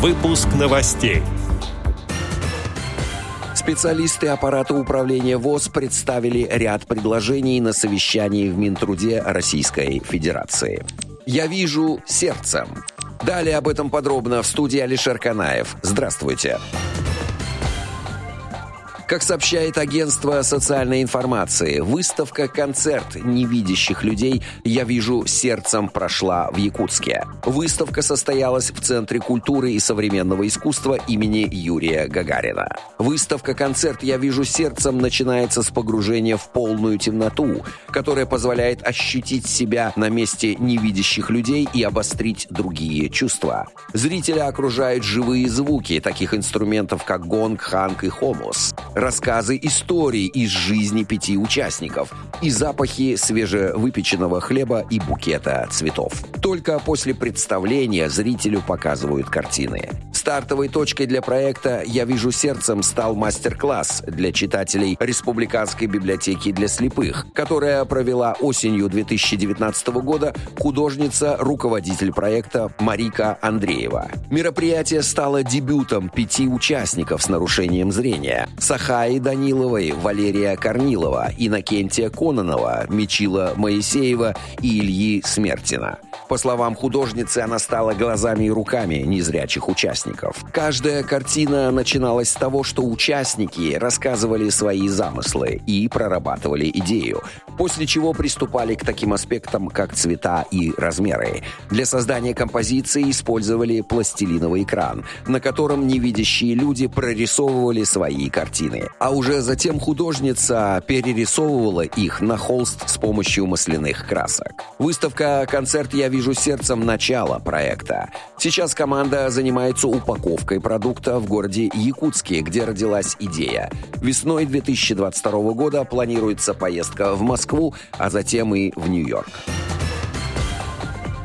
Выпуск новостей. Специалисты аппарата управления ВОЗ представили ряд предложений на совещании в Минтруде Российской Федерации. «Я вижу сердцем». Далее об этом подробно в студии Алишер Канаев. Здравствуйте. Здравствуйте. Как сообщает агентство социальной информации, выставка-концерт невидящих людей «Я вижу сердцем» прошла в Якутске. Выставка состоялась в Центре культуры и современного искусства имени Юрия Гагарина. Выставка-концерт «Я вижу сердцем» начинается с погружения в полную темноту, которая позволяет ощутить себя на месте невидящих людей и обострить другие чувства. Зрителя окружают живые звуки таких инструментов, как гонг, ханг и хомус рассказы истории из жизни пяти участников и запахи свежевыпеченного хлеба и букета цветов. Только после представления зрителю показывают картины. Стартовой точкой для проекта «Я вижу сердцем» стал мастер-класс для читателей Республиканской библиотеки для слепых, которая провела осенью 2019 года художница, руководитель проекта Марика Андреева. Мероприятие стало дебютом пяти участников с нарушением зрения – Сахаи Даниловой, Валерия Корнилова, Иннокентия Кононова, Мичила Моисеева и Ильи Смертина. По словам художницы, она стала глазами и руками незрячих участников участников. Каждая картина начиналась с того, что участники рассказывали свои замыслы и прорабатывали идею, после чего приступали к таким аспектам, как цвета и размеры. Для создания композиции использовали пластилиновый экран, на котором невидящие люди прорисовывали свои картины. А уже затем художница перерисовывала их на холст с помощью масляных красок. Выставка «Концерт я вижу сердцем» начала проекта. Сейчас команда занимается упаковкой продукта в городе Якутске, где родилась идея. Весной 2022 года планируется поездка в Москву, а затем и в Нью-Йорк.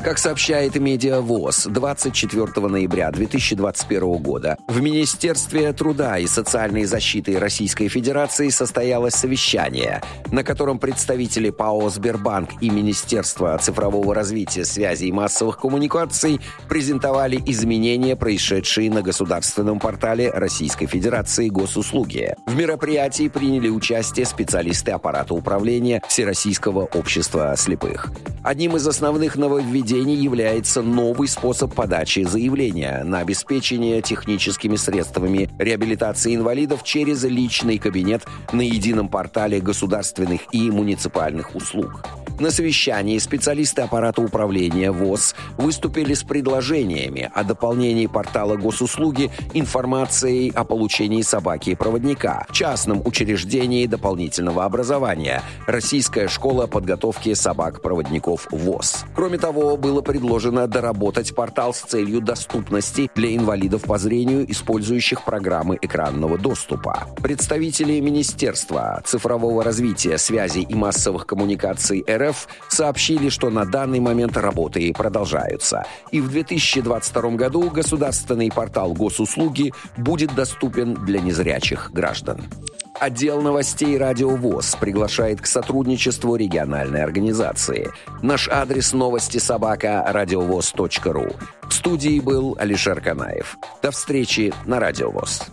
Как сообщает Медиавоз, 24 ноября 2021 года в Министерстве труда и социальной защиты Российской Федерации состоялось совещание, на котором представители ПАО «Сбербанк» и Министерства цифрового развития, связи и массовых коммуникаций презентовали изменения, происшедшие на государственном портале Российской Федерации госуслуги. В мероприятии приняли участие специалисты аппарата управления Всероссийского общества слепых. Одним из основных нововведений нововведений является новый способ подачи заявления на обеспечение техническими средствами реабилитации инвалидов через личный кабинет на едином портале государственных и муниципальных услуг. На совещании специалисты аппарата управления ВОЗ выступили с предложениями о дополнении портала госуслуги информацией о получении собаки и проводника, частном учреждении дополнительного образования, Российская школа подготовки собак-проводников ВОЗ. Кроме того, было предложено доработать портал с целью доступности для инвалидов по зрению, использующих программы экранного доступа. Представители Министерства цифрового развития, связи и массовых коммуникаций РФ РФ сообщили, что на данный момент работы продолжаются. И в 2022 году государственный портал госуслуги будет доступен для незрячих граждан. Отдел новостей «Радио ВОЗ» приглашает к сотрудничеству региональной организации. Наш адрес новости собака радиовоз.ру. В студии был Алишер Канаев. До встречи на «Радио ВОЗ».